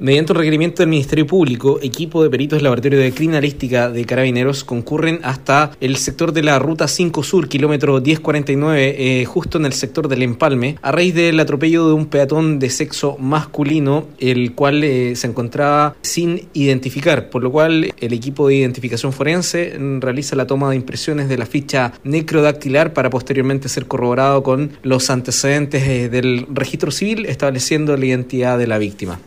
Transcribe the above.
Mediante un requerimiento del Ministerio Público, equipo de peritos del Laboratorio de Criminalística de Carabineros concurren hasta el sector de la Ruta 5 Sur, kilómetro 1049, eh, justo en el sector del Empalme, a raíz del atropello de un peatón de sexo masculino, el cual eh, se encontraba sin identificar, por lo cual el equipo de identificación forense mm, realiza la toma de impresiones de la ficha necrodactilar para posteriormente ser corroborado con los antecedentes eh, del registro civil, estableciendo la identidad de la víctima.